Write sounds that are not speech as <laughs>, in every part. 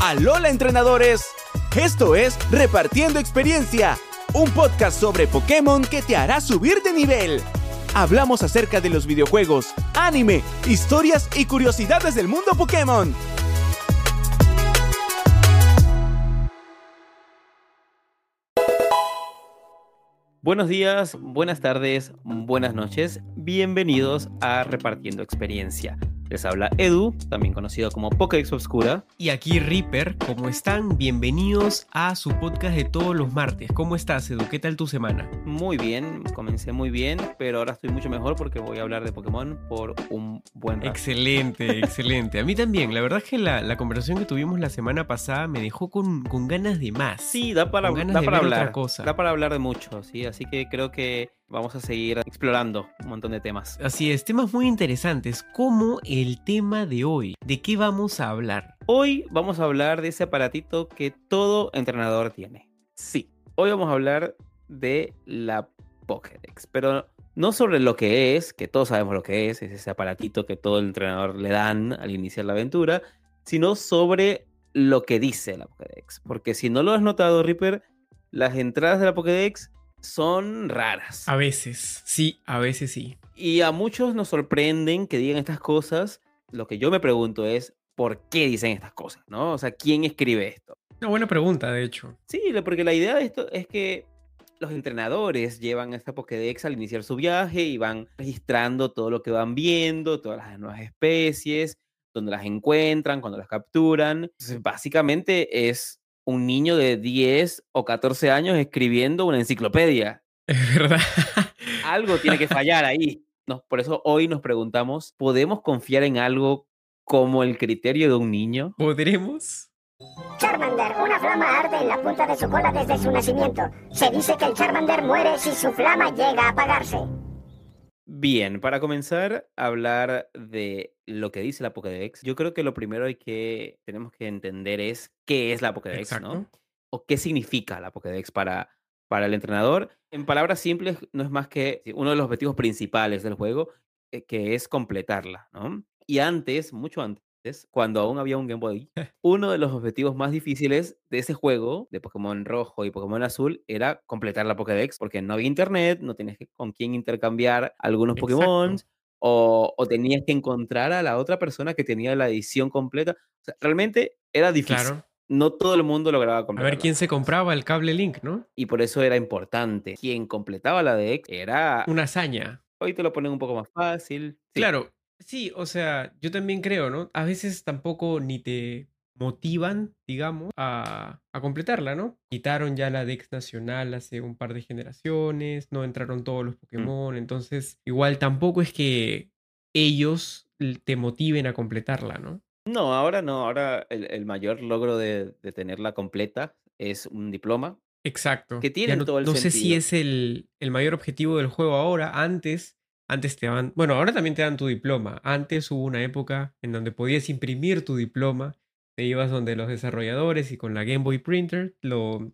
Alola entrenadores. Esto es Repartiendo Experiencia, un podcast sobre Pokémon que te hará subir de nivel. Hablamos acerca de los videojuegos, anime, historias y curiosidades del mundo Pokémon. Buenos días, buenas tardes, buenas noches. Bienvenidos a Repartiendo Experiencia. Les habla Edu, también conocido como Pokédex Obscura. Y aquí Reaper, ¿cómo están? Bienvenidos a su podcast de todos los martes. ¿Cómo estás, Edu? ¿Qué tal tu semana? Muy bien, comencé muy bien, pero ahora estoy mucho mejor porque voy a hablar de Pokémon por un buen rato. Excelente, <laughs> excelente. A mí también. La verdad es que la, conversación que tuvimos la semana pasada me dejó con, ganas de más. Sí, da para, da para hablar. cosa. Da para hablar de mucho, sí. Así que creo que vamos a seguir explorando un montón de temas. Así es, temas muy interesantes, como el tema de hoy. ¿De qué vamos a hablar? Hoy vamos a hablar de ese aparatito que todo entrenador tiene. Sí, hoy vamos a hablar de la Pokédex, pero no sobre lo que es, que todos sabemos lo que es, es ese aparatito que todo el entrenador le dan al iniciar la aventura, sino sobre lo que dice la Pokédex. Porque si no lo has notado, Reaper, las entradas de la Pokédex son raras. A veces, sí, a veces sí. Y a muchos nos sorprenden que digan estas cosas. Lo que yo me pregunto es, ¿por qué dicen estas cosas? ¿No? O sea, ¿quién escribe esto? Una buena pregunta, de hecho. Sí, porque la idea de esto es que los entrenadores llevan esta Pokédex al iniciar su viaje y van registrando todo lo que van viendo, todas las nuevas especies, donde las encuentran, cuando las capturan. Entonces, básicamente es un niño de 10 o 14 años escribiendo una enciclopedia. Es verdad. Algo tiene que fallar ahí. No, por eso hoy nos preguntamos, ¿podemos confiar en algo como el criterio de un niño? ¿Podremos? Charmander, una flama arde en la punta de su cola desde su nacimiento. Se dice que el Charmander muere si su flama llega a apagarse. Bien, para comenzar a hablar de lo que dice la Pokédex, yo creo que lo primero hay que tenemos que entender es qué es la Pokédex, ¿no? O qué significa la Pokédex para, para el entrenador. En palabras simples, no es más que uno de los objetivos principales del juego, eh, que es completarla, ¿no? Y antes, mucho antes, cuando aún había un Game Boy, <laughs> uno de los objetivos más difíciles de ese juego, de Pokémon Rojo y Pokémon Azul, era completar la Pokédex, porque no había internet, no tenías con quién intercambiar algunos Pokémon, o, tenías que encontrar a la otra persona que tenía la edición completa. O sea, realmente era difícil. No todo el mundo lograba completar. A ver quién se compraba el cable Link, ¿no? Y por eso era importante. Quien completaba la Dex era... Una hazaña. Hoy te lo ponen un poco más fácil. Claro, Sí, o sea, yo también creo, ¿no? A veces tampoco ni te motivan, digamos, a, completarla, ¿no? Quitaron ya la Dex nacional hace un par de generaciones, no entraron todos los mm. Pokémon, entonces igual tampoco es que ellos te motiven a completarla, ¿no? No, ahora no, ahora el, mayor logro de, tenerla completa es un diploma. Exacto. Que tiene todo el No sé si es el, el mayor objetivo del juego ahora, antes antes te daban, bueno, ahora también te dan tu diploma. Antes hubo una época en donde podías imprimir tu diploma, te ibas donde los desarrolladores y con la Game Boy Printer lo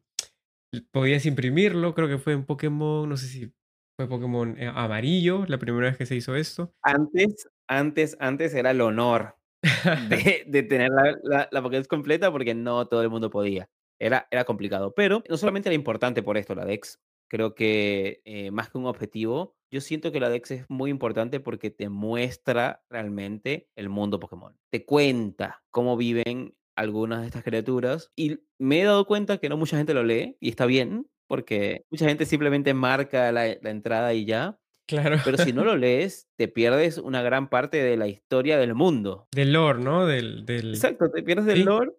podías imprimirlo, creo que fue en Pokémon, no sé si fue Pokémon eh, amarillo la primera vez que se hizo esto. Antes, antes, antes era el honor <laughs> de, tener la, la, Pokédex completa porque no todo el mundo podía. Era, era complicado, pero no solamente era importante por esto la Dex, creo que eh, más que un objetivo, yo siento que la Dex es muy importante porque te muestra realmente el mundo Pokémon. Te cuenta cómo viven algunas de estas criaturas y me he dado cuenta que no mucha gente lo lee y está bien porque mucha gente simplemente marca la, entrada y ya. Claro. Pero si no lo <laughs> lees, te pierdes una gran parte de la historia del mundo. Del lore, ¿no? Del, del... Exacto, te pierdes del lore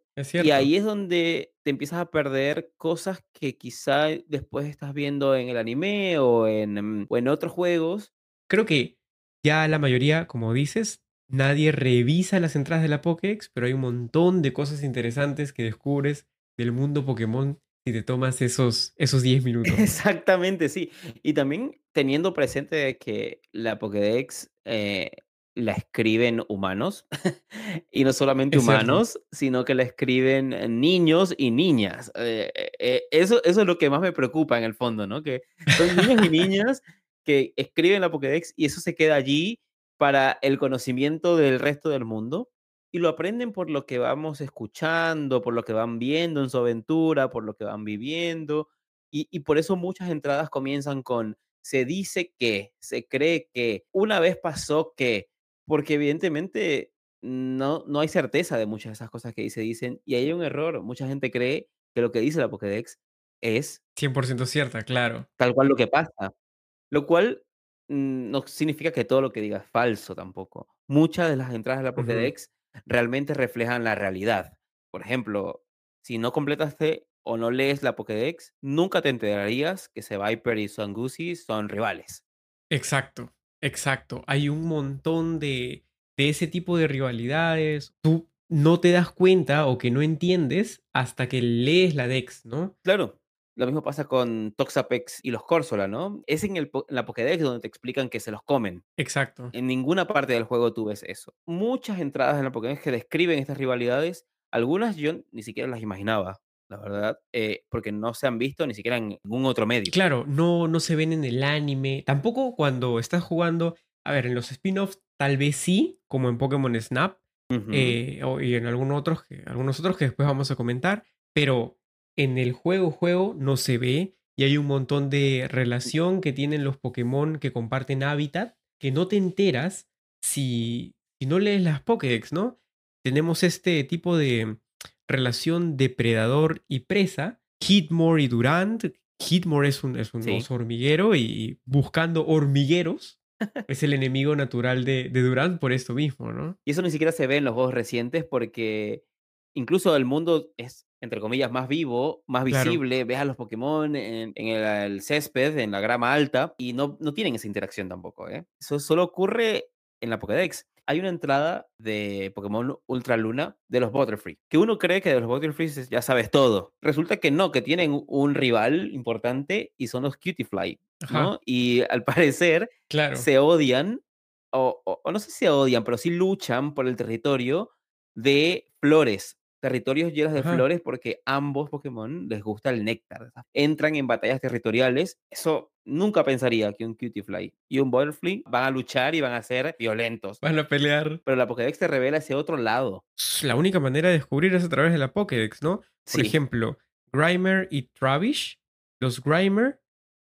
y ahí es donde te empiezas a perder cosas que quizá después estás viendo en el anime o en, o en otros juegos. Creo que ya la mayoría, como dices, nadie revisa las entradas de la Pokédex, pero hay un montón de cosas interesantes que descubres del mundo Pokémon si te tomas esos, esos 10 <laughs> minutos. Exactamente, sí. Y también teniendo presente que la Pokédex eh, la escriben humanos, <laughs> y no solamente humanos, sino que la escriben niños y niñas. Eh, eh, eso, eso es lo que más me preocupa en el fondo, ¿no? Que son niños y niñas que escriben la Pokédex y eso se queda allí para el conocimiento del resto del mundo. y lo aprenden por lo que vamos escuchando, por lo que van viendo en su aventura, por lo que van viviendo. Y, y por eso muchas entradas comienzan con se dice que, se cree que, una vez pasó que, porque evidentemente no, no hay certeza de muchas de esas cosas que se dicen y hay un error. Mucha gente cree que lo que dice la Pokédex es 100% cierta, claro. tal cual lo que pasa, lo cual mm, no significa que todo lo que diga es falso tampoco. Muchas de las entradas de la. Pokédex realmente reflejan la realidad. Por ejemplo, si no completaste o no lees la Pokédex, nunca te enterarías que Viper y Zangoose son rivales. Exacto, exacto. Hay un montón de, de ese tipo de rivalidades. Tú no te das cuenta o que no entiendes hasta que lees la Dex, ¿no? Claro, lo mismo pasa con Toxapex y los Corsola, ¿no? Es en, el, en la Pokédex donde te explican que se los comen. Exacto. En ninguna parte del juego tú ves eso. Muchas entradas en la Pokédex que describen estas rivalidades, algunas yo ni siquiera las imaginaba, la verdad, eh, porque no se han visto ni siquiera en ningún otro medio. Claro, no, no se ven en el anime. Tampoco cuando estás jugando. A ver, en los spin-offs tal vez sí, como en Pokémon Snap. Eh, o- y en algunos otros, que, algunos otros que después vamos a comentar, pero en el juego juego no se ve y hay un montón de relación que tienen los Pokémon que comparten hábitat que no te enteras si, si no lees las Pokédex, ¿no? Tenemos este tipo de relación depredador y presa, Hitmore y Durant. Hitmore es un, es un Sí. oso hormiguero y buscando hormigueros <laughs> es el enemigo natural de, de Durant por esto mismo, ¿no? Y eso ni siquiera se ve en los juegos recientes porque incluso el mundo es, entre comillas, más vivo, más Claro. visible. Ves a los Pokémon en, en el, el césped, en la grama alta, y no, no tienen esa interacción tampoco. ¿eh? Eso solo ocurre en la Pokédex. Hay una entrada de Pokémon Ultra Luna de los Butterfree, que uno cree que de los Butterfree ya sabes todo. Resulta que no, que tienen un rival importante y son los Cutiefly. ¿no? Y al <laughs> parecer Claro. se odian, o, o- o no sé si se odian, pero sí luchan por el territorio de flores, territorios llenos de Ajá. flores porque ambos Pokémon les gusta el néctar. Entran en batallas territoriales. Eso nunca pensaría que un Cutiefly y un Butterfree van a luchar y van a ser violentos. Van a pelear. Pero la Pokédex te revela ese otro lado. La única manera de descubrir es a través de la Pokédex, ¿no? Por Sí. ejemplo, Grimer y Travish, los Grimer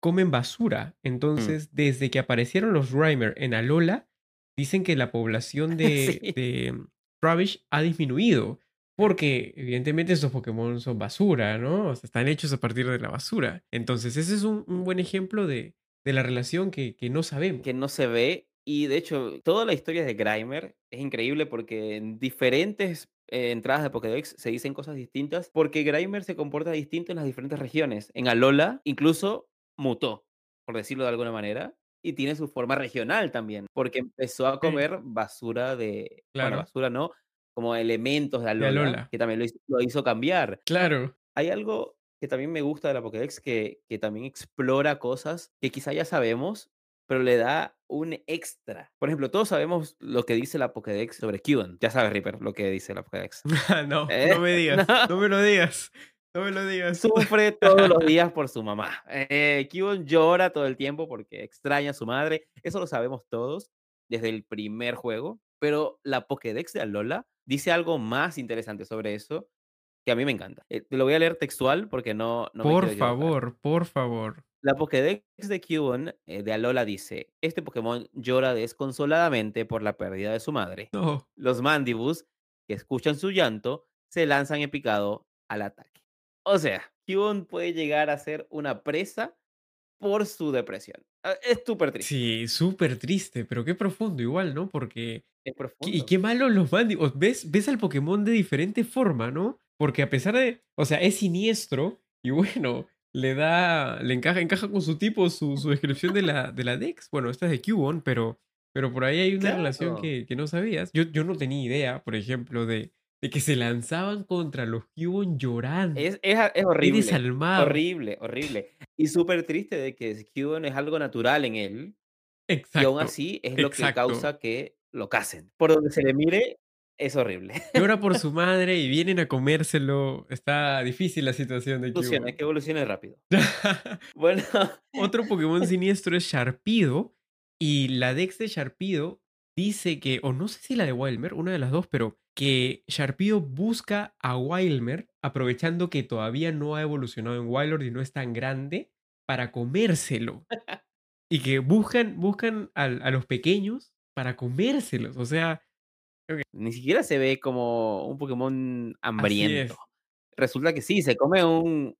comen basura. Mm. Entonces, desde que aparecieron los Grimer en Alola, dicen que la población de, <laughs> Sí. de Travish ha disminuido. Porque, evidentemente, estos Pokémon son basura, ¿no? O sea, están hechos a partir de la basura. Entonces, ese es un, un buen ejemplo de, de la relación que, que no sabemos. que no se ve. Y de hecho, toda la historia de Grimer es increíble porque en diferentes eh, entradas de Pokédex se dicen cosas distintas porque Grimer se comporta distinto en las diferentes regiones. En Alola incluso mutó, por decirlo de alguna manera, y tiene su forma regional también, porque empezó a comer basura de... Bueno, Claro. basura no, como elementos de Alola, Alola. que también lo hizo, lo hizo cambiar. Claro. Hay algo que también me gusta de la Pokédex que, que también explora cosas que quizá ya sabemos, pero le da un extra. Por ejemplo, todos sabemos lo que dice la Pokédex sobre Cubone. Ya sabes, Reaper, lo que dice la Pokédex. <laughs> no, ¿Eh? no me <laughs> digas. No. No me lo digas. No me lo digas. Sufre todos los <laughs> días por su mamá. Eh, llora todo el tiempo porque extraña a su madre. Eso lo sabemos todos desde el primer juego. Pero la Pokédex de Alola dice algo más interesante sobre eso que a mí me encanta. Eh, te lo voy a leer textual porque no, no por favor, por favor. La Pokédex de Cubone eh, de Alola dice: Este Pokémon llora desconsoladamente por la pérdida de su madre. No. Los Mandibus, que escuchan su llanto, se lanzan en picado al ataque. O sea, Cubone puede llegar a ser una presa por su depresión. Ah, Es súper triste. Sí, súper triste, pero qué profundo igual, ¿no? Porque... Es profundo. Y qué malo los Mandibus. ¿Ves, ves al Pokémon de diferente forma, ¿no? Porque a pesar de... O sea, es siniestro y <laughs> bueno, le da... Le encaja, encaja con su tipo, su, su descripción de la, de la Dex. Bueno, esta es de Cubone, pero, pero por ahí hay una relación que, que no sabías. Yo, yo no tenía idea, por ejemplo, de, de que se lanzaban contra los Cubone llorando. Es, es, es horrible. desalmado. Horrible, horrible. Y súper triste de que Cubone es algo natural en él. Exacto. Y aún así es lo que exacto. causa que lo casen. Por donde se le mire, es horrible. Llora por <laughs> su madre y vienen a comérselo. Está difícil la situación de Evoluciona, Cubone. que evolucione rápido. <laughs> Bueno, Otro Pokémon <laughs> siniestro es Sharpido. Y la Dex de Sharpido dice que, o no sé si la de Wilmer, una de las dos, pero que Sharpedo busca a Wilmer aprovechando que todavía no ha evolucionado en Wildlord y no es tan grande para comérselo. <laughs> y que buscan, buscan a, a los pequeños para comérselos. O sea, Ni siquiera se ve como un Pokémon hambriento. Resulta que sí, se come un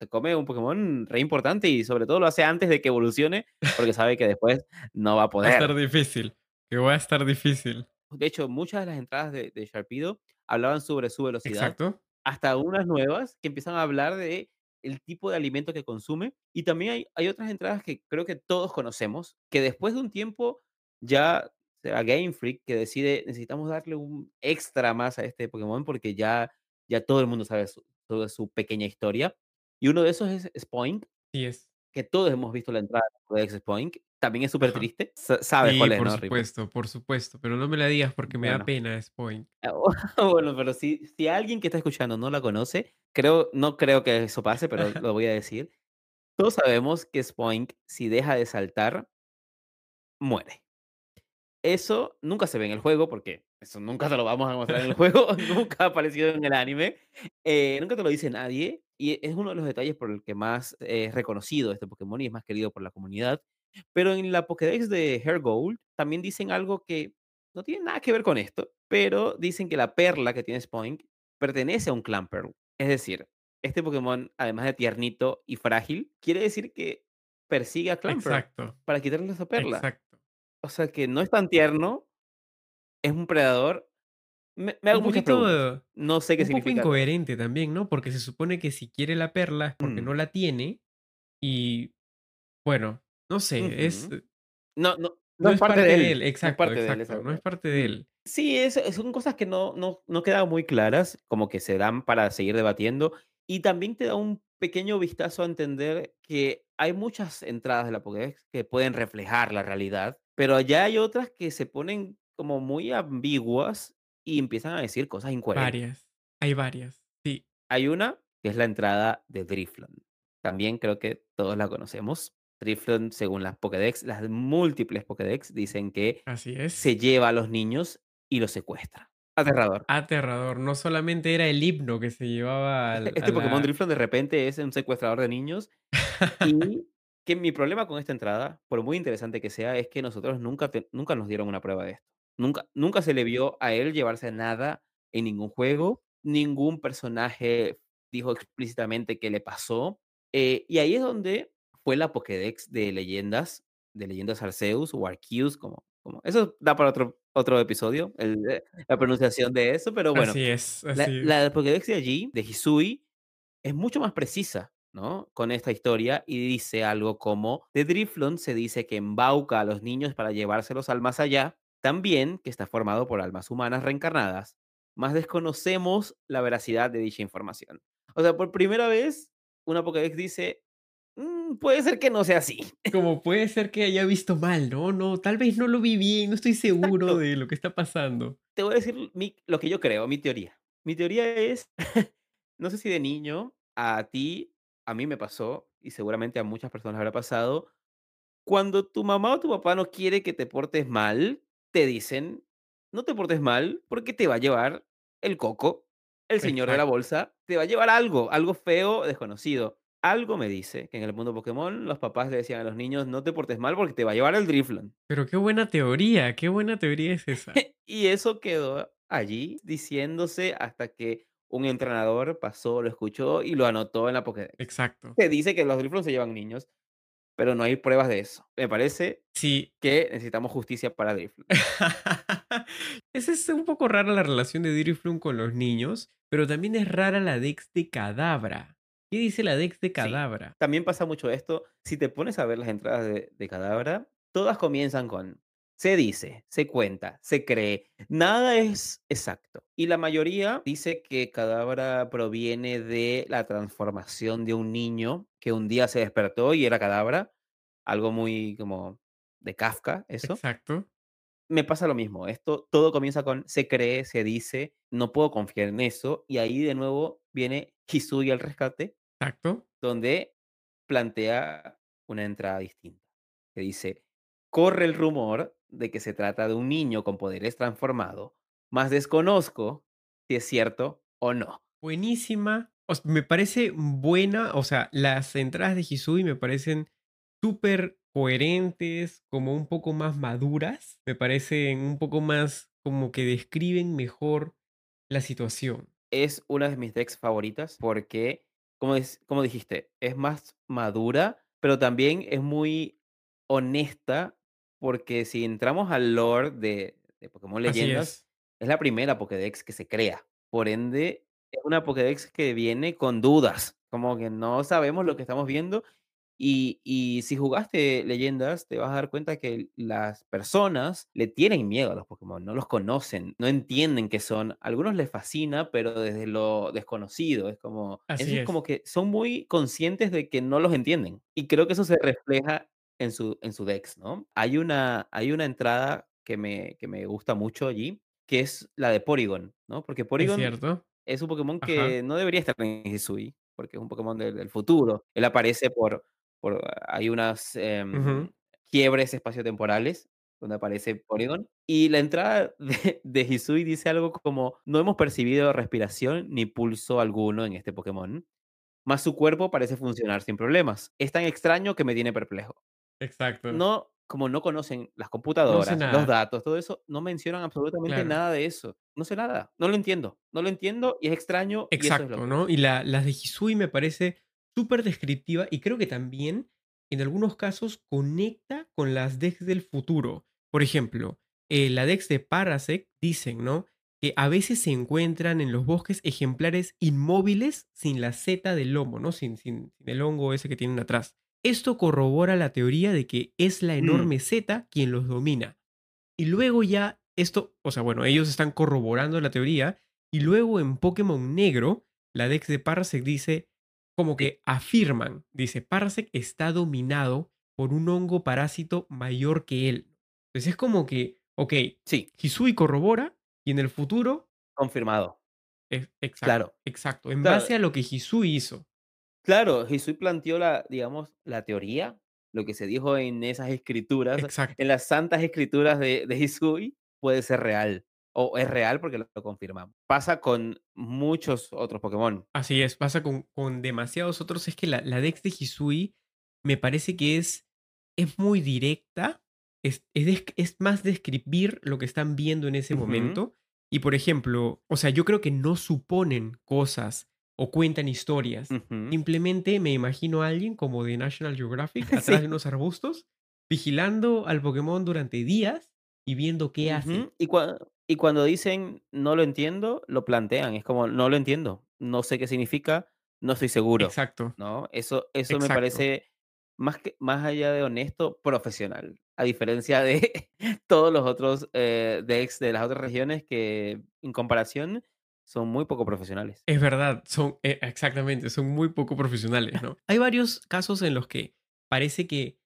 se come un Pokémon re importante y sobre todo lo hace antes de que evolucione, porque sabe que después no va a <laughs> Va a estar poder. difícil. Que va a estar difícil. De hecho, muchas de las entradas de de Sharpedo hablaban sobre su velocidad, Exacto. hasta unas nuevas que empiezan a hablar de el tipo de alimento que consume, y también hay hay otras entradas que creo que todos conocemos, que después de un tiempo ya será Game Freak que decide, necesitamos darle un extra más a este Pokémon porque ya ya todo el mundo sabe su toda su pequeña historia, y uno de esos es Spoink, Sí es. que todos hemos visto la entrada de Spoink, también es súper triste, sa sabes Sí, cuál es, por ¿no, supuesto, por supuesto. Pero no me la digas porque me da Bueno. pena, Spoink. Ah, <laughs> bueno, pero si si alguien que está escuchando no la conoce, creo no creo que eso pase, pero <laughs> lo voy a decir. Todos sabemos que Spoink, si deja de saltar muere. Eso nunca se ve en el juego, porque eso nunca te lo vamos a mostrar en el <laughs> juego, nunca ha aparecido en el anime, eh, nunca te lo dice nadie, y es uno de los detalles por el que más es reconocido este Pokémon y es más querido por la comunidad. Pero en la Pokédex de Hergold también dicen algo que no tiene nada que ver con esto, pero dicen que la perla que tiene Spoink pertenece a un Clamperl. Es decir, este Pokémon, además de tiernito y frágil, quiere decir que persigue a Clamperl Exacto. para quitarle esa perla. Exacto. O sea, que no es tan tierno, es un predador. Me me hago Un poquito No sé qué un poco significa todo esto. incoherente también, ¿no? Porque se supone que si quiere la perla es porque Mm. no la tiene y, bueno, no sé, es Ujú. No no no no es parte de él, él. no es Exacto, parte de él, exacto, no es parte de él. Sí, es son cosas que no no no quedan muy claras, como que se dan para seguir debatiendo, y también te da un pequeño vistazo a entender que hay muchas entradas de la Pokédex que pueden reflejar la realidad, pero ya hay otras que se ponen como muy ambiguas y empiezan a decir cosas incoherentes. Varias, hay varias, sí. Hay una que es la entrada de Drifloon. También creo que todos la conocemos. Drifloon, según las Pokédex, las múltiples Pokédex dicen que Así es. se lleva a los niños y los secuestra. Aterrador. Aterrador. No solamente era el himno que se llevaba <laughs> al Este Pokémon la Drifloon de repente es un secuestrador de niños, <laughs> y que mi problema con esta entrada, por muy interesante que sea, es que nosotros nunca te nunca nos dieron una prueba de esto. Nunca nunca se le vio a él llevarse nada en ningún juego, ningún personaje dijo explícitamente qué le pasó, eh, y ahí es donde fue la Pokédex de leyendas, de leyendas Arceus o Arceus, como como eso da para otro otro episodio, el la pronunciación de eso, pero bueno, Así es, la así la Pokédex de allí, de Hisui, es mucho más precisa, ¿no? Con esta historia, y dice algo como: "De Drifloon se dice que embauca a los niños para llevárselos al más allá, también que está formado por almas humanas reencarnadas, mas desconocemos la veracidad de dicha información". O sea, por primera vez, una Pokédex dice: "Mm, puede ser que no sea así". <laughs> Como puede ser que haya visto mal, ¿no? No, tal vez no lo vi bien, no estoy seguro Exacto. de lo que está pasando. Te voy a decir mi lo que yo creo, mi teoría. Mi teoría es, <laughs> no sé si de niño a ti, a mí me pasó, y seguramente a muchas personas habrá pasado, cuando tu mamá o tu papá no quiere que te portes mal, te dicen: "No te portes mal, porque te va a llevar el Coco, el señor de la bolsa, te va a llevar algo, algo feo, desconocido". Algo me dice que en el mundo Pokémon los papás le decían a los niños: "No te portes mal, porque te va a llevar el Drifloon". Pero qué buena teoría, qué buena teoría es esa. <laughs> Y eso quedó allí diciéndose hasta que un entrenador pasó, lo escuchó y lo anotó en la Pokédex. Exacto. Se dice que los Drifloon se llevan niños, pero no hay pruebas de eso. Me parece Sí. que necesitamos justicia para Drifloon. <laughs> Es es un poco rara la relación de Drifloon con los niños, pero también es rara la Dex de Kadabra. ¿Qué dice la Dex de Sí, Kadabra? también pasa mucho esto. Si te pones a ver las entradas de de Kadabra, todas comienzan con: se dice, se cuenta, se cree, nada es exacto. Y la mayoría dice que Kadabra proviene de la transformación de un niño que un día se despertó y era Kadabra, algo muy como de Kafka, eso. Exacto. Me pasa lo mismo, esto todo comienza con: se cree, se dice, no puedo confiar en eso, y ahí de nuevo viene Hisui al rescate Exacto. donde plantea una entrada distinta, que dice: "Corre el rumor de que se trata de un niño con poderes transformado, más desconozco si es cierto o no. Buenísima. me parece buena, o sea, las entradas de Hisui me parecen súper coherentes, como un poco más maduras, me parecen un poco más como que describen mejor la situación. Es una de mis decks favoritas porque, como, como dijiste, es más madura, pero también es muy honesta porque si entramos al lore de, Pokémon Leyendas, es. la primera Pokédex que se crea. Por ende, es una Pokédex que viene con dudas, como que no sabemos lo que estamos viendo y, si jugaste leyendas, te vas a dar cuenta que las personas le tienen miedo a los Pokémon, no los conocen, no entienden qué son. A algunos les fascina, pero desde lo desconocido. Es como, es, como que son muy conscientes de que no los entienden. Y creo que eso se refleja en su, en su Dex, ¿no? Hay una, hay una entrada que me, que me gusta mucho allí, que es la de Porygon, ¿no? Porque Porygon es, un Pokémon que no debería estar en Hisui, porque es un Pokémon del futuro. Él aparece por hay unas em, quiebres espaciotemporales donde aparece Porygon. Y la entrada <laughs> de, de, Hisui dice algo como, no hemos percibido respiración ni pulso alguno en este Pokémon, más su cuerpo parece funcionar sin problemas. Es tan extraño que me tiene perplejo. Exacto. No, como no conocen las computadoras, los datos, todo eso, no mencionan absolutamente nada de eso. No sé nada, no lo entiendo, no lo entiendo y es extraño. Exacto, ¿no? Y la, las de Hisui me parece súper descriptiva y creo que también en algunos casos conecta con las decks del futuro. Por ejemplo, eh, la dex de Parasect dicen, ¿no? Que a veces se encuentran en los bosques ejemplares inmóviles sin la seta del lomo, ¿no? Sin, sin, el hongo ese que tienen atrás. Esto corrobora la teoría de que es la mm. enorme seta quien los domina. Y luego ya esto, o sea, bueno, ellos están corroborando la teoría y luego en Pokémon Negro, la dex de Parasect dice, como que afirman, dice, Parasect está dominado por un hongo parásito mayor que él. Entonces es como que, ok, sí. Hisui corrobora y en el futuro... Confirmado. exacto, claro. Exacto, en base a lo que Hisui hizo. Claro, Hisui planteó la, digamos, la teoría, lo que se dijo en esas escrituras, en las santas escrituras de, de Hisui, puede ser real o es real porque lo, confirmamos. Pasa con muchos otros Pokémon. Así es, pasa con, con demasiados otros. Es que la, la Dex de Hisui me parece que es, es muy directa. Es, es, es, más describir lo que están viendo en ese momento. Y por ejemplo, o sea, yo creo que no suponen cosas o cuentan historias. Simplemente me imagino a alguien como de National Geographic <laughs> atrás de unos arbustos, vigilando al Pokémon durante días y viendo qué hace. Y, y cuando dicen no lo entiendo, lo plantean. Es como, no lo entiendo. No sé qué significa, no estoy seguro. Exacto. ¿no? Eso, eso me parece, más, que, más allá de honesto, profesional. A diferencia de <laughs> todos los otros eh, decks de las otras regiones que, en comparación, son muy poco profesionales. Es verdad, son eh, exactamente, son muy poco profesionales, ¿no? <laughs> Hay varios casos en los que parece que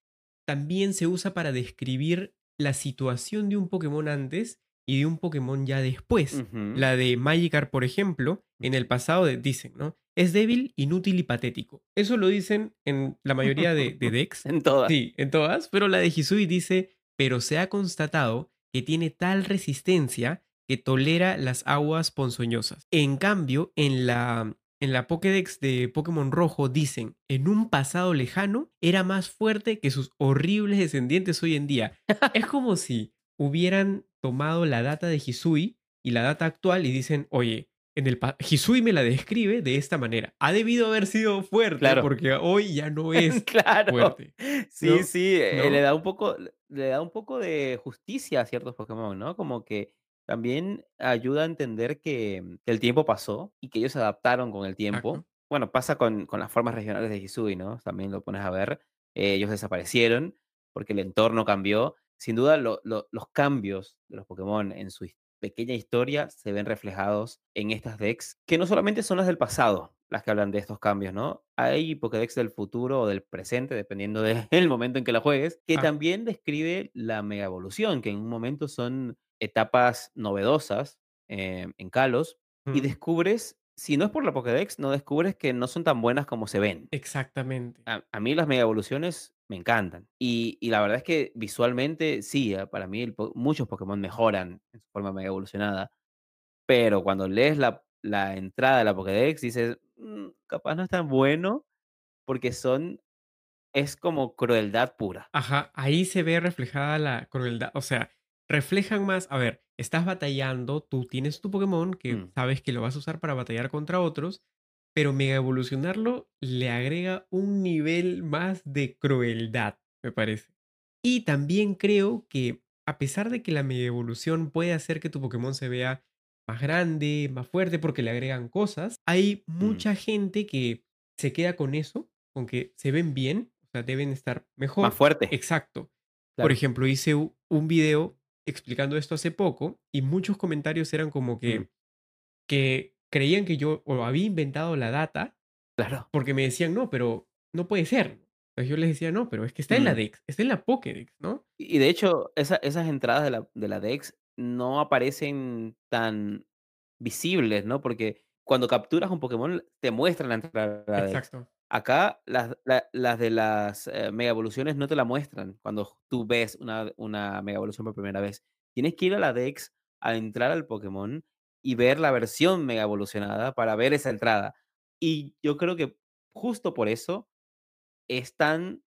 también se usa para describir la situación de un Pokémon antes y de un Pokémon ya después. La de Magikarp, por ejemplo, en el pasado dicen, ¿no? Es débil, inútil y patético. Eso lo dicen en la mayoría de, de <laughs> decks. en todas. Sí, en todas. Pero la de Hisui dice, pero se ha constatado que tiene tal resistencia que tolera las aguas ponzoñosas. En cambio, en la, en la Pokédex de Pokémon Rojo dicen, en un pasado lejano era más fuerte que sus horribles descendientes hoy en día. es <laughs> como si hubieran tomado la data de Hisui y la data actual y dicen, oye, en el Hisui me la describe de esta manera. Ha debido haber sido fuerte porque hoy ya no es <laughs> fuerte. Sí, sí, eh, le da un poco le da un poco de justicia a ciertos Pokémon, ¿no? Como que también ayuda a entender que, el tiempo pasó y que ellos se adaptaron con el tiempo. Bueno, pasa con, con, las formas regionales de Hisui, ¿no? También lo pones a ver. Eh, ellos desaparecieron porque el entorno cambió sin duda los cambios de los Pokémon en su pequeña historia se ven reflejados en estas decks, que no solamente son las del pasado las que hablan de estos cambios, ¿no? Hay Pokédex del futuro o del presente, dependiendo <laughs> del momento en que la juegues, que ah. también describe la mega evolución, que en un momento son etapas novedosas eh, en Kalos, y descubres si no es por la Pokédex, no descubres que no son tan buenas como se ven. Exactamente. A, a mí las mega evoluciones me encantan. Y, la verdad es que visualmente, sí, ah, para mí muchos Pokémon mejoran en su forma mega evolucionada, pero cuando lees la, la entrada de la Pokédex dices, mm, capaz no es tan bueno porque son, es como crueldad pura. Ajá, ahí se ve reflejada la crueldad, o sea, reflejan más, a ver, estás batallando, tú tienes tu Pokémon que Mm. sabes que lo vas a usar para batallar contra otros, pero mega evolucionarlo le agrega un nivel más de crueldad, me parece. Y también creo que a pesar de que la mega evolución puede hacer que tu Pokémon se vea más grande, más fuerte, porque le agregan cosas, hay Mm. mucha gente que se queda con eso, con que se ven bien, o sea, deben estar mejor. Más fuerte. Exacto. Por ejemplo, hice un video explicando esto hace poco y muchos comentarios eran como que, Mm. que creían que yo o había inventado la data Claro. porque me decían, no, pero no puede ser. Entonces yo les decía, no, pero es que está en la Mm. Dex, está en la Pokédex, ¿no? Y de hecho, esa- esas entradas de la, de la Dex no aparecen tan visibles, ¿no? Porque cuando capturas un Pokémon, te muestran la entrada de la Dex. Exacto. Acá, las, la- las de las eh, Mega Evoluciones no te la muestran cuando tú ves una, una Mega Evolución por primera vez. Tienes que ir a la Dex a entrar al Pokémon y ver la versión Mega Evolucionada para ver esa entrada. Y yo creo que justo por eso es tan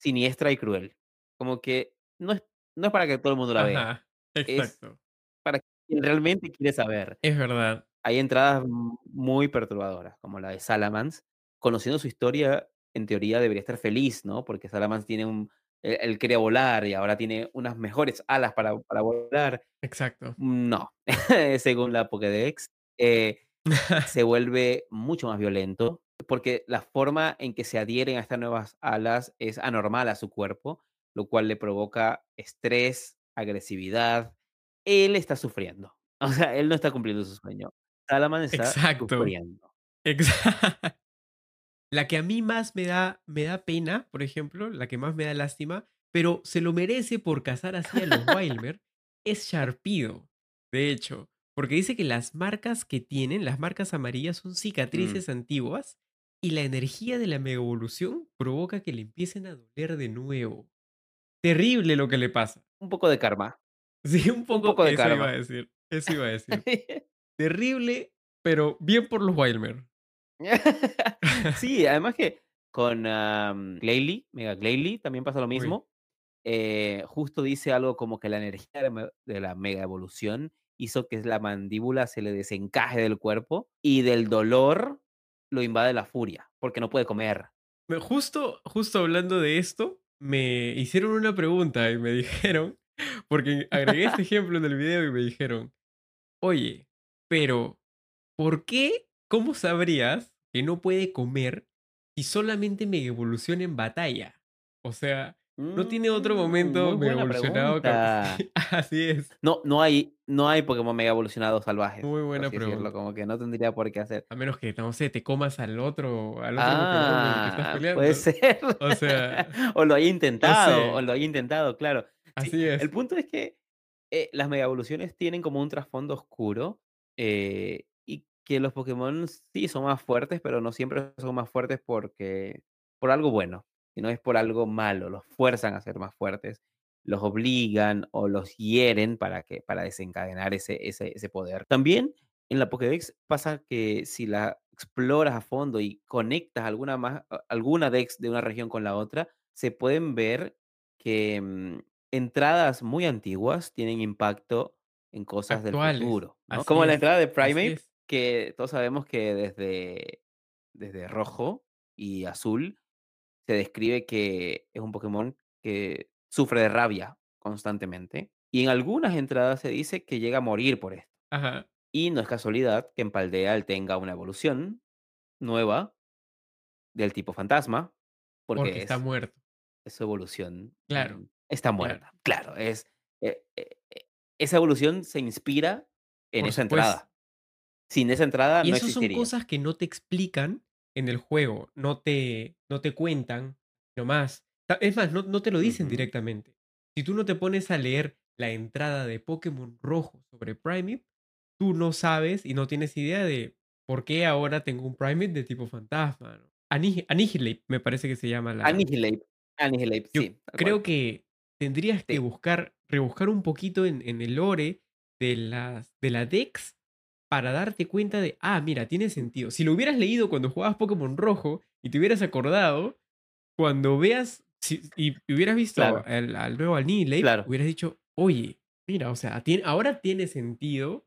siniestra y cruel. Como que no es, no es para que todo el mundo la vea, Ajá, es exacto. para quien realmente quiere saber. Es verdad. Hay entradas muy perturbadoras, como la de Salamence. Conociendo su historia, en teoría debería estar feliz, ¿no? Porque Salamence tiene un. Él, él quería volar y ahora tiene unas mejores alas para, para volar. Exacto. No, <laughs> según la Pokédex. eh, <laughs> se vuelve mucho más violento porque la forma en que se adhieren a estas nuevas alas es anormal a su cuerpo, lo cual le provoca estrés, agresividad. Él está sufriendo. <laughs> O sea, él no está cumpliendo su sueño. Salaman está Exacto. sufriendo. Exacto. La que a mí más me da, me da pena, por ejemplo, la que más me da lástima, pero se lo merece por cazar así a los <laughs> Wilmer, es Sharpido. De hecho, porque dice que las marcas que tienen, las marcas amarillas, son cicatrices antiguas y la energía de la mega evolución provoca que le empiecen a doler de nuevo. Terrible lo que le pasa. Un poco de karma. <laughs> Sí, un poco, poco de eso iba karma. a decir. Eso iba a decir. <laughs> Terrible, pero bien por los Wilmer. <laughs> <laughs> sí, además que con um, Glalie, Mega Glalie, también pasa lo mismo. Eh, justo dice algo como que la energía de la mega evolución hizo que la mandíbula se le desencaje del cuerpo y del dolor lo invade la furia, porque no puede comer. Me- Justo, justo hablando de esto, me hicieron una pregunta y me dijeron, <laughs> porque agregué este ejemplo en el video y me dijeron, oye, pero ¿por qué? ¿Cómo sabrías que no puede comer si solamente Mega Evoluciona en batalla? O sea, no tiene otro Mm, momento Mega Evolucionado. que- <laughs> pregunta. Así es. No, no hay, no hay Pokémon mega evolucionados salvajes. Muy buena así decirlo, pregunta. como que no tendría por qué hacer. A menos que, no sé, te comas al otro, al otro el que estás Ah, peleando. puede ser. O sea, <laughs> o lo haya intentado, sé. o lo haya intentado, claro. Sí, Así es. El punto es que eh, las mega evoluciones tienen como un trasfondo oscuro eh, y que los Pokémon sí son más fuertes, pero no siempre son más fuertes porque por algo bueno, sino es por algo malo. Los fuerzan a ser más fuertes, los obligan o los hieren para que para desencadenar ese, ese, ese poder. También en la Pokédex pasa que si la exploras a fondo y conectas alguna más alguna Dex de una región con la otra, se pueden ver que mm, entradas muy antiguas tienen impacto en cosas del futuro, Como la entrada de es. Que todos sabemos que desde, desde rojo y azul se describe que es un Pokémon que sufre de rabia constantemente. Y en algunas entradas se dice que llega a morir por esto. Ajá. Y no es casualidad que en Paldea él tenga una evolución nueva del tipo fantasma, porque, Porque está es, muerto. es su evolución. Claro, mm, Está muerta. Claro, es. eh, eh, eh, esa evolución se inspira en Por esa supuesto. entrada. Sin esa entrada Y no eso son cosas que no te explican en el juego, no te, no te cuentan nomás. Es más, no, no te lo dicen directamente. Si tú no te pones a leer la entrada de Pokémon rojo sobre Primeape, tú no sabes y no tienes idea de por qué ahora tengo un Primeape de tipo fantasma. ¿no? Annihilate me parece que se llama la... Annihilate. Annihilate, Yo sí. creo que tendrías que buscar, rebuscar un poquito en, en el lore de, las, de la Dex para darte cuenta de, ah, mira, tiene sentido. Si lo hubieras leído cuando jugabas Pokémon Rojo y te hubieras acordado, cuando veas y hubieras visto al, nuevo Annihilate, hubieras dicho, oye, mira, o sea, tiene, ahora tiene sentido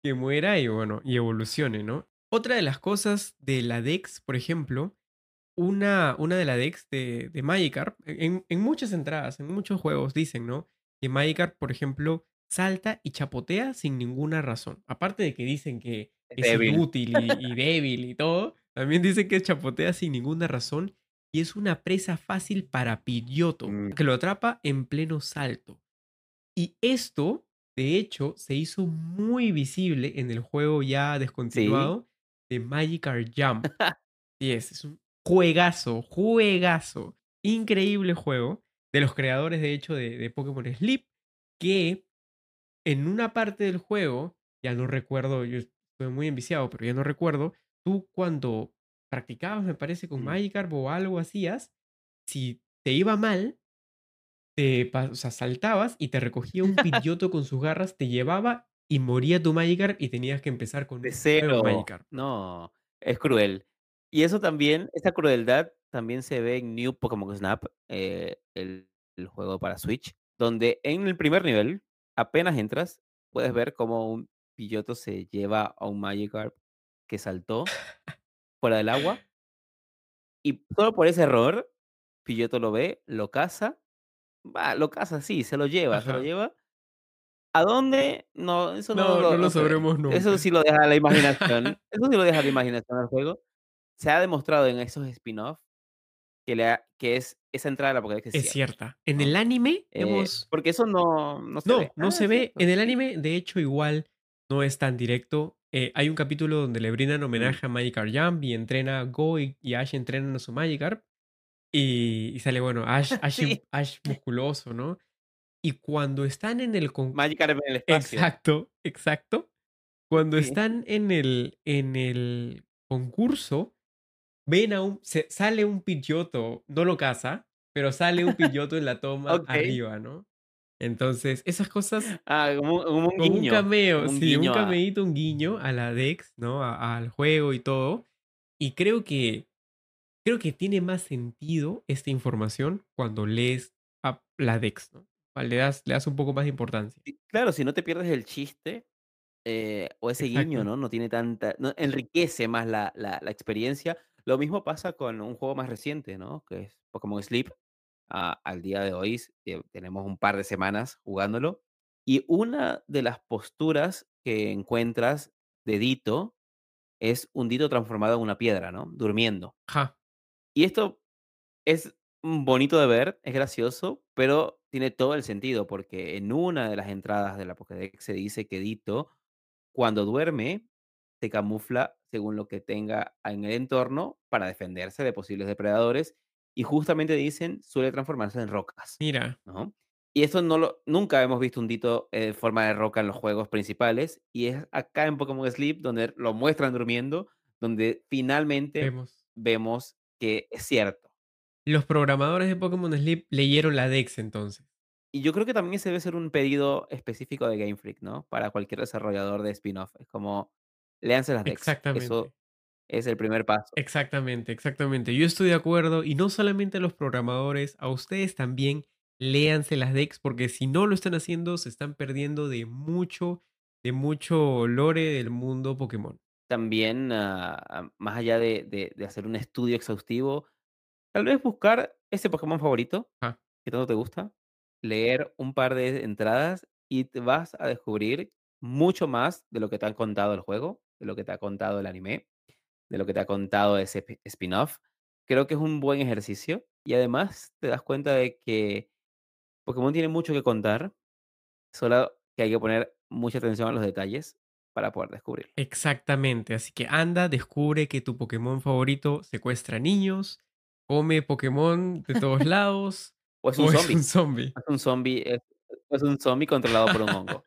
que muera y bueno, y evolucione, ¿no? Otra de las cosas de la Dex, por ejemplo, una, una de la Dex de, de Magikarp, en, en, muchas entradas, en muchos juegos dicen, ¿no? Que Magikarp, por ejemplo, salta y chapotea sin ninguna razón. Aparte de que dicen que es, inútil y, débil y todo, también dicen que chapotea sin ninguna razón y es una presa fácil para Pidgeotto, mm. que lo atrapa en pleno salto. Y esto, de hecho, se hizo muy visible en el juego ya descontinuado de Magikarp Jump. <laughs> y es, es un juegazo, juegazo, increíble juego de los creadores, de hecho, de, de Pokémon Sleep, que en una parte del juego, ya no recuerdo, yo estoy muy enviciado, pero ya no recuerdo, tú cuando practicabas, me parece, con Magikarp o algo hacías, si te iba mal, te o sea, saltabas y te recogía un <laughs> pilloto con sus garras, te llevaba y moría tu Magikarp y tenías que empezar con de cero. Magikarp. No, es cruel. Y eso también, esa crueldad también se ve en New Pokémon Snap, eh, el, el, juego para Switch, donde en el primer nivel, apenas entras, puedes ver cómo un pilloto se lleva a un Magikarp que saltó fuera del agua. Y solo por ese error, Pilloto lo ve, lo caza, va, lo caza, sí, se lo lleva, se lo lleva. ¿A dónde? No, eso no, no, lo, sabremos nunca. Eso sí lo deja a la imaginación. <laughs> eso sí lo deja a la imaginación al juego. Se ha demostrado en esos spin-offs que, que es esa entrada a la Pokédex es, cierta. En el anime eh, Porque eso no, no se ve. No, no ah, se ve. En el anime, de hecho, igual no es tan directo. Eh, hay un capítulo donde le brindan homenaje a Magikarp Jump y entrena Go y, Ash entrenan a su Magikarp. Y, y sale, bueno, Ash, <laughs> Ash, musculoso, ¿no? Y cuando están en el... Magikarp en el espacio. Exacto, exacto. Cuando están en el, en el concurso, ven a un... Se, sale un pilloto, no lo caza, pero sale un <laughs> pilloto en la toma arriba, ¿no? Entonces, esas cosas. Ah, como, un guiño. Un cameo, sí, un cameito, un guiño a la Dex, ¿no? al juego y todo. Y creo que. Creo que tiene más sentido esta información cuando lees a la Dex, ¿no? Le das, le das un poco más de importancia. Claro, si no te pierdes el chiste eh, o ese guiño, ¿no? No tiene tanta. No, enriquece más la, la, la experiencia. Lo mismo pasa con un juego más reciente, ¿no? Que es Pokémon Sleep al día de hoy, eh, tenemos un par de semanas jugándolo, y una de las posturas que encuentras de Dito es un Dito transformado en una piedra, ¿no? Durmiendo. Y esto es bonito de ver, es gracioso, pero tiene todo el sentido, porque en una de las entradas de la Pokédex se dice que Dito, cuando duerme, se camufla según lo que tenga en el entorno para defenderse de posibles depredadores y justamente dicen suele transformarse en rocas. Mira. ¿no? Y eso no lo, nunca hemos visto un Dito en forma de roca en los juegos principales. Y es acá en Pokémon Sleep donde lo muestran durmiendo, donde finalmente vemos, que es cierto. Los programadores de Pokémon Sleep leyeron la Dex entonces. Y yo creo que también ese debe ser un pedido específico de Game Freak, ¿no? Para cualquier desarrollador de spin-off. Es como, léanse las Dex. Exactamente. Es el primer paso. Exactamente, exactamente. Yo estoy de acuerdo y no solamente a los programadores, a ustedes también léanse las decks porque si no lo están haciendo se están perdiendo de mucho, de mucho lore del mundo Pokémon. También, ah, más allá de, hacer un estudio exhaustivo, tal vez buscar ese Pokémon favorito que tanto te gusta, leer un par de entradas y te vas a descubrir mucho más de lo que te han contado el juego, de lo que te ha contado el anime de lo que te ha contado ese spin-off. Creo que es un buen ejercicio y además te das cuenta de que Pokémon tiene mucho que contar, solo que hay que poner mucha atención a los detalles para poder descubrir. Exactamente, así que anda, descubre que tu Pokémon favorito secuestra niños, come Pokémon de todos <laughs> lados. o es un zombie. Es un zombie. es un zombie controlado por un hongo.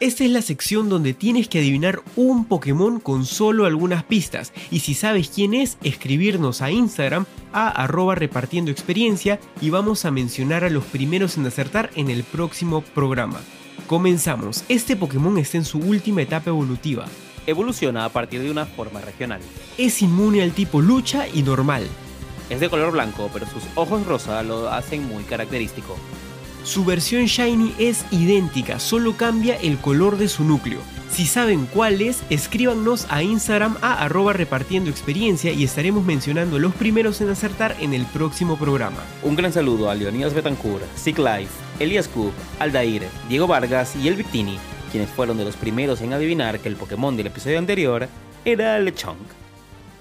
Esta es la sección donde tienes que adivinar un Pokémon con solo algunas pistas y si sabes quién es, escribirnos a Instagram a arroba repartiendo experiencia y vamos a mencionar a los primeros en acertar en el próximo programa. Comenzamos, este Pokémon está en su última etapa evolutiva. Evoluciona a partir de una forma regional. Es inmune al tipo lucha y normal. Es de color blanco, pero sus ojos rosa lo hacen muy característico. Su versión Shiny es idéntica, solo cambia el color de su núcleo. Si saben cuál es, escríbanos a Instagram a arroba repartiendo experiencia y estaremos mencionando los primeros en acertar en el próximo programa. Un gran saludo a Leonidas Betancourt, Sick Life, Elias Coop, Aldair, Diego Vargas y El Victini, quienes fueron de los primeros en adivinar que el Pokémon del episodio anterior era Lechonk.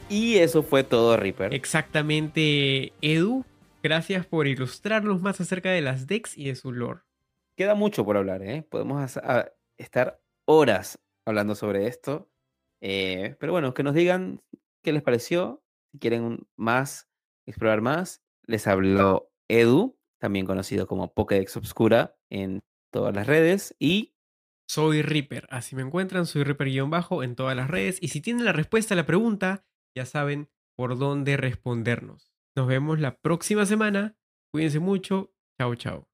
Y eso fue todo, Reaper. Exactamente, Edu. Gracias por ilustrarnos más acerca de las decks y de su lore. Queda mucho por hablar, ¿eh? Podemos estar horas hablando sobre esto. Eh, pero bueno, que nos digan qué les pareció, si quieren más, explorar más. Les habló Edu, también conocido como Pokédex Obscura en todas las redes. Y soy Reaper, así me encuentran, soy Reaper-bajo en todas las redes. Y si tienen la respuesta a la pregunta, ya saben por dónde respondernos. Nos vemos la próxima semana. Cuídense mucho. Chao, chao.